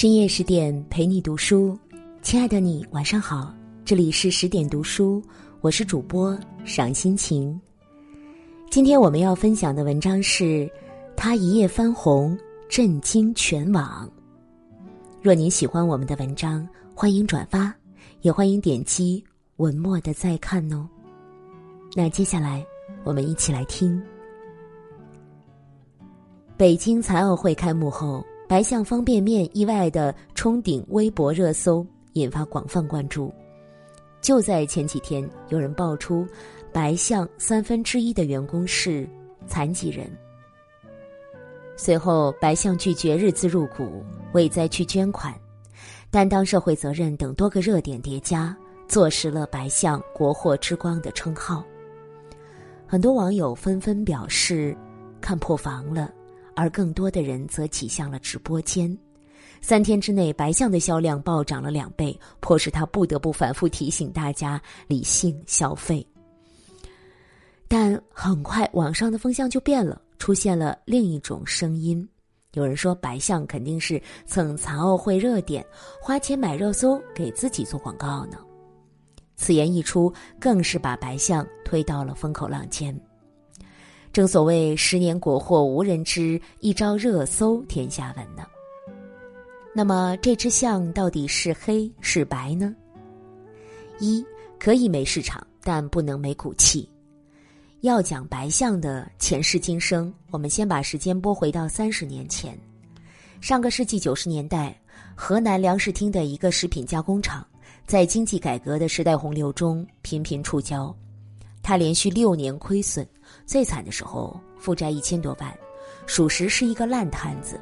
深夜十点陪你读书，亲爱的你晚上好，这里是十点读书，我是主播赏心情。今天我们要分享的文章是：他一夜翻红，震惊全网。若您喜欢我们的文章，欢迎转发，也欢迎点击文末的再看哦。那接下来我们一起来听。北京残奥会开幕后。白象方便面意外的冲顶微博热搜，引发广泛关注。就在前几天，有人爆出白象三分之一的员工是残疾人。随后，白象拒绝日资入股，为灾区捐款，担当社会责任等多个热点叠加，坐实了白象国货之光的称号。很多网友纷纷表示，看破防了。而更多的人则挤向了直播间，三天之内，白象的销量暴涨了两倍，迫使他不得不反复提醒大家理性消费。但很快，网上的风向就变了，出现了另一种声音。有人说，白象肯定是蹭残奥会热点，花钱买热搜，给自己做广告呢。此言一出，更是把白象推到了风口浪尖。正所谓十年国货无人知，一朝热搜天下闻呢。那么这只象到底是黑是白呢？一可以没市场，但不能没骨气。要讲白象的前世今生，我们先把时间拨回到三十年前，上个世纪九十年代，河南粮食厅的一个食品加工厂，在经济改革的时代洪流中频频触礁，他连续六年亏损。最惨的时候，负债一千多万，属实是一个烂摊子。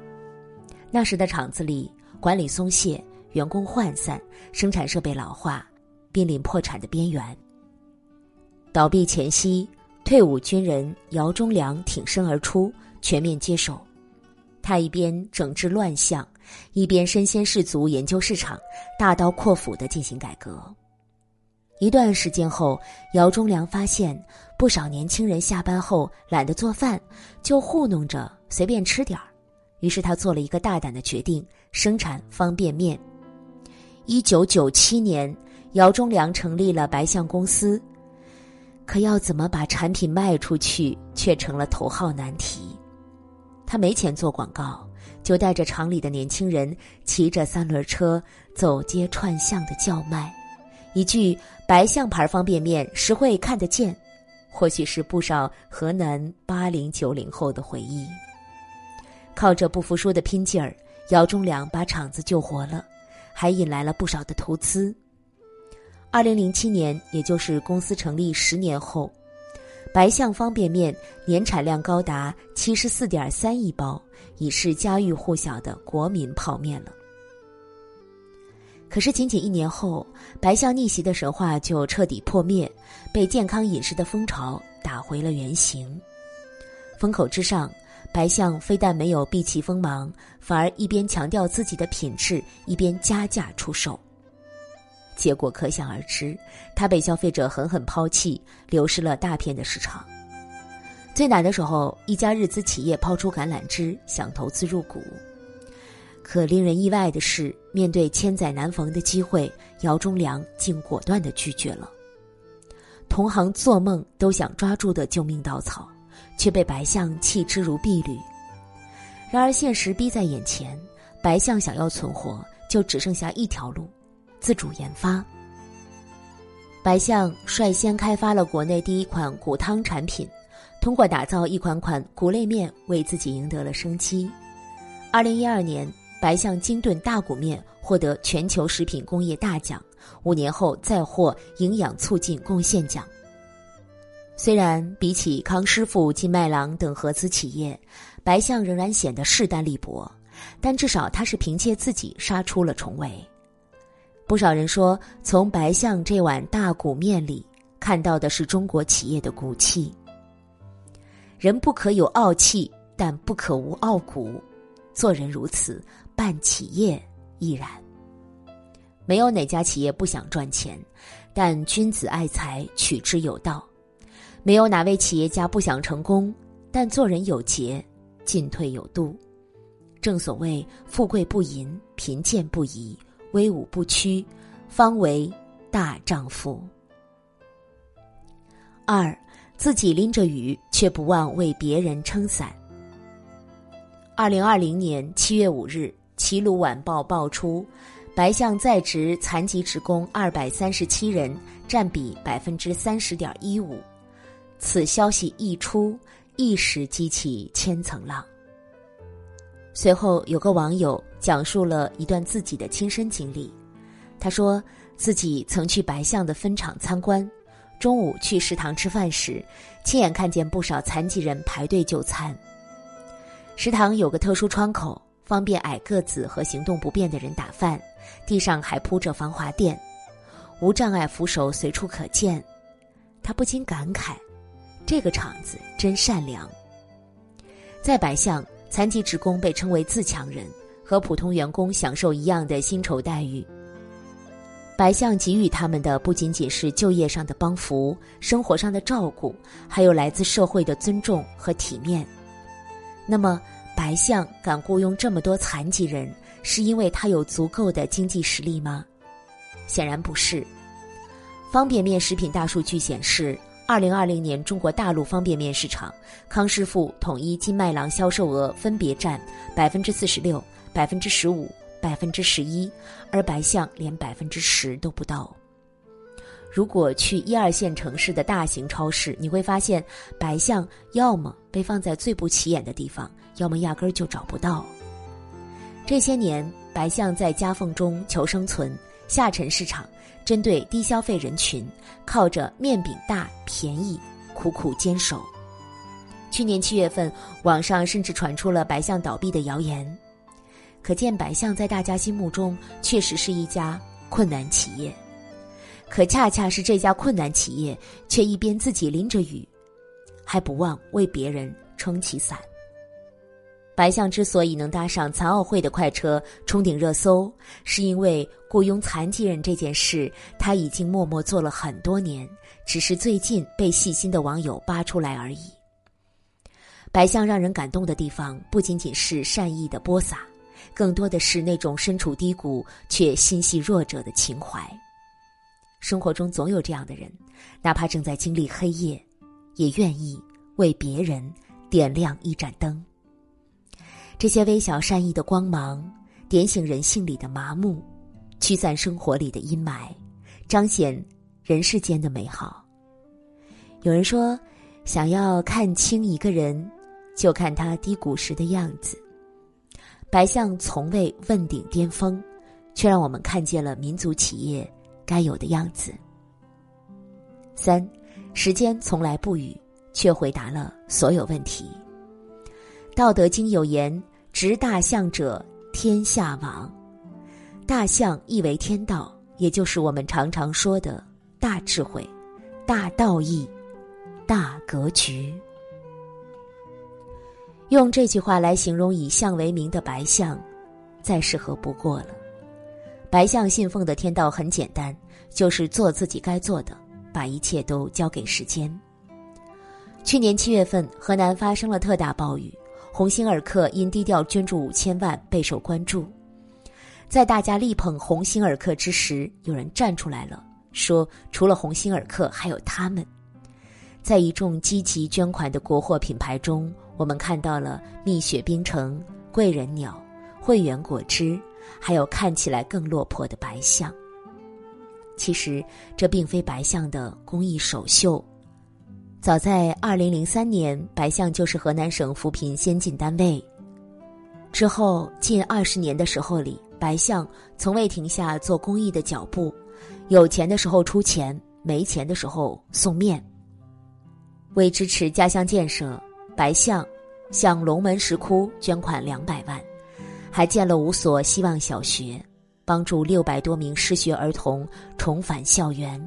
那时的厂子里管理松懈，员工涣散，生产设备老化，濒临破产的边缘。倒闭前夕，退伍军人姚忠良挺身而出，全面接手。他一边整治乱象，一边身先士卒研究市场，大刀阔斧的进行改革。一段时间后，姚忠良发现不少年轻人下班后懒得做饭，就糊弄着随便吃点儿。于是他做了一个大胆的决定，生产方便面。一九九七年，姚忠良成立了白象公司。可要怎么把产品卖出去，却成了头号难题。他没钱做广告，就带着厂里的年轻人骑着三轮车走街串巷的叫卖。一句“白象牌方便面实惠看得见”，或许是不少河南八零九零后的回忆。靠着不服输的拼劲儿，姚忠良把厂子救活了，还引来了不少的投资。二零零七年，也就是公司成立十年后，白象方便面年产量高达七十四点三亿包，已是家喻户晓的国民泡面了。可是，仅仅一年后，白象逆袭的神话就彻底破灭，被健康饮食的风潮打回了原形。风口之上，白象非但没有避其锋芒，反而一边强调自己的品质，一边加价出售。结果可想而知，它被消费者狠狠抛弃，流失了大片的市场。最难的时候，一家日资企业抛出橄榄枝，想投资入股。可令人意外的是，面对千载难逢的机会，姚忠良竟果断的拒绝了。同行做梦都想抓住的救命稻草，却被白象弃之如敝履。然而现实逼在眼前，白象想要存活，就只剩下一条路：自主研发。白象率先开发了国内第一款骨汤产品，通过打造一款款骨类面，为自己赢得了生机。二零一二年。白象金盾大骨面获得全球食品工业大奖，五年后再获营养促进贡献奖。虽然比起康师傅、金麦郎等合资企业，白象仍然显得势单力薄，但至少它是凭借自己杀出了重围。不少人说，从白象这碗大骨面里看到的是中国企业的骨气。人不可有傲气，但不可无傲骨。做人如此。办企业亦然，没有哪家企业不想赚钱，但君子爱财，取之有道；没有哪位企业家不想成功，但做人有节，进退有度。正所谓富贵不淫，贫贱不移，威武不屈，方为大丈夫。二，自己淋着雨，却不忘为别人撑伞。二零二零年七月五日，《齐鲁晚报》爆出，白象在职残疾职工二百三十七人，占比百分之三十点一五。此消息一出，一时激起千层浪。随后，有个网友讲述了一段自己的亲身经历。他说，自己曾去白象的分厂参观。中午去食堂吃饭时，亲眼看见不少残疾人排队就餐。食堂有个特殊窗口，方便矮个子和行动不便的人打饭，地上还铺着防滑垫，无障碍扶手随处可见。他不禁感慨：这个厂子真善良。在白象，残疾职工被称为自强人，和普通员工享受一样的薪酬待遇。白象给予他们的不仅仅是就业上的帮扶、生活上的照顾，还有来自社会的尊重和体面。那么，白象敢雇佣这么多残疾人，是因为他有足够的经济实力吗？显然不是。方便面食品大数据显示，二零二零年中国大陆方便面市场，康师傅、统一、金麦郎销售额分别占百分之四十六、百分之十五。百分之十一，而白象连百分之十都不到。如果去一二线城市的大型超市，你会发现白象要么被放在最不起眼的地方，要么压根儿就找不到。这些年，白象在夹缝中求生存，下沉市场针对低消费人群，靠着面饼大、便宜，苦苦坚守。去年七月份，网上甚至传出了白象倒闭的谣言。可见，白象在大家心目中确实是一家困难企业。可恰恰是这家困难企业，却一边自己淋着雨，还不忘为别人撑起伞。白象之所以能搭上残奥会的快车冲顶热搜，是因为雇佣残疾人这件事，他已经默默做了很多年，只是最近被细心的网友扒出来而已。白象让人感动的地方，不仅仅是善意的播撒。更多的是那种身处低谷却心系弱者的情怀。生活中总有这样的人，哪怕正在经历黑夜，也愿意为别人点亮一盏灯。这些微小善意的光芒，点醒人性里的麻木，驱散生活里的阴霾，彰显人世间的美好。有人说，想要看清一个人，就看他低谷时的样子。白象从未问鼎巅峰，却让我们看见了民族企业该有的样子。三，时间从来不语，却回答了所有问题。《道德经》有言：“执大象者，天下往。”大象意为天道，也就是我们常常说的大智慧、大道义、大格局。用这句话来形容以象为名的白象，再适合不过了。白象信奉的天道很简单，就是做自己该做的，把一切都交给时间。去年七月份，河南发生了特大暴雨，鸿星尔克因低调捐助五千万备受关注。在大家力捧鸿星尔克之时，有人站出来了，说除了鸿星尔克，还有他们。在一众积极捐款的国货品牌中。我们看到了蜜雪冰城、贵人鸟、汇源果汁，还有看起来更落魄的白象。其实这并非白象的公益首秀。早在二零零三年，白象就是河南省扶贫先进单位。之后近二十年的时候里，白象从未停下做公益的脚步。有钱的时候出钱，没钱的时候送面。为支持家乡建设。白象向龙门石窟捐款两百万，还建了五所希望小学，帮助六百多名失学儿童重返校园。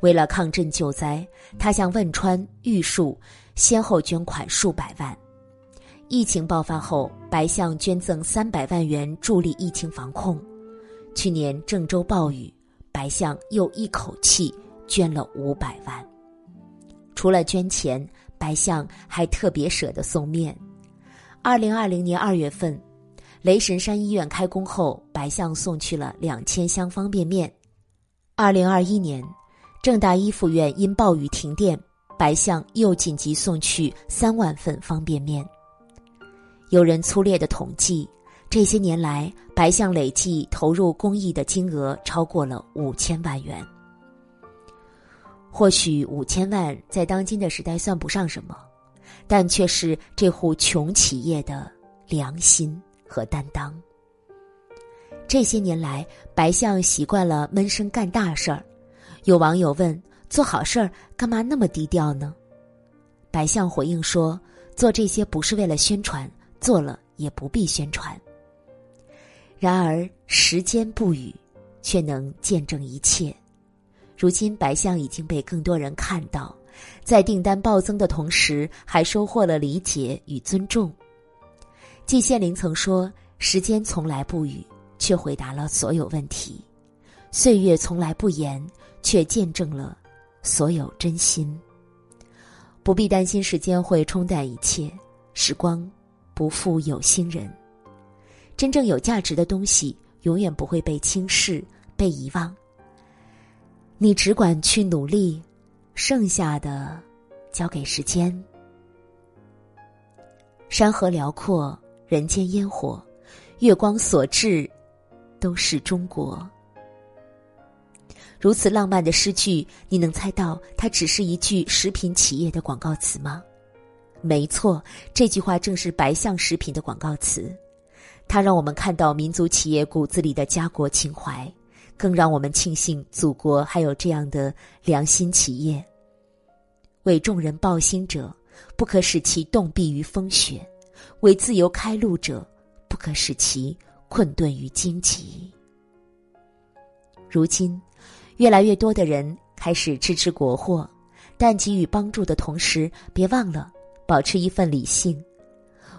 为了抗震救灾，他向汶川、玉树先后捐款数百万。疫情爆发后，白象捐赠三百万元助力疫情防控。去年郑州暴雨，白象又一口气捐了五百万。除了捐钱。白象还特别舍得送面，二零二零年二月份，雷神山医院开工后，白象送去了两千箱方便面。二零二一年，正大一附院因暴雨停电，白象又紧急送去三万份方便面。有人粗略的统计，这些年来，白象累计投入公益的金额超过了五千万元。或许五千万在当今的时代算不上什么，但却是这户穷企业的良心和担当。这些年来，白象习惯了闷声干大事儿。有网友问：“做好事儿干嘛那么低调呢？”白象回应说：“做这些不是为了宣传，做了也不必宣传。”然而时间不语，却能见证一切。如今，白象已经被更多人看到，在订单暴增的同时，还收获了理解与尊重。季羡林曾说：“时间从来不语，却回答了所有问题；岁月从来不言，却见证了所有真心。”不必担心时间会冲淡一切，时光不负有心人。真正有价值的东西，永远不会被轻视、被遗忘。你只管去努力，剩下的交给时间。山河辽阔，人间烟火，月光所至，都是中国。如此浪漫的诗句，你能猜到它只是一句食品企业的广告词吗？没错，这句话正是白象食品的广告词，它让我们看到民族企业骨子里的家国情怀。更让我们庆幸，祖国还有这样的良心企业。为众人抱薪者，不可使其冻毙于风雪；为自由开路者，不可使其困顿于荆棘。如今，越来越多的人开始支持国货，但给予帮助的同时，别忘了保持一份理性。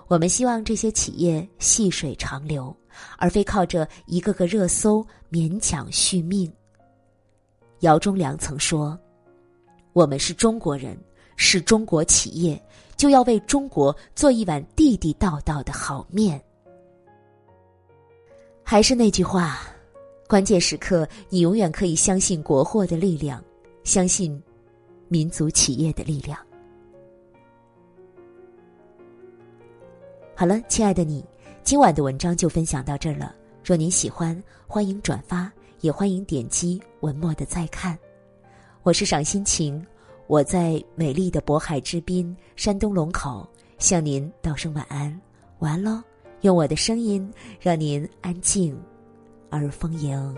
我们希望这些企业细水长流。而非靠着一个个热搜勉强续命。姚忠良曾说：“我们是中国人，是中国企业，就要为中国做一碗地地道道的好面。”还是那句话，关键时刻，你永远可以相信国货的力量，相信民族企业的力量。好了，亲爱的你。今晚的文章就分享到这儿了。若您喜欢，欢迎转发，也欢迎点击文末的再看。我是赏心情，我在美丽的渤海之滨山东龙口向您道声晚安，晚安喽！用我的声音让您安静而丰盈。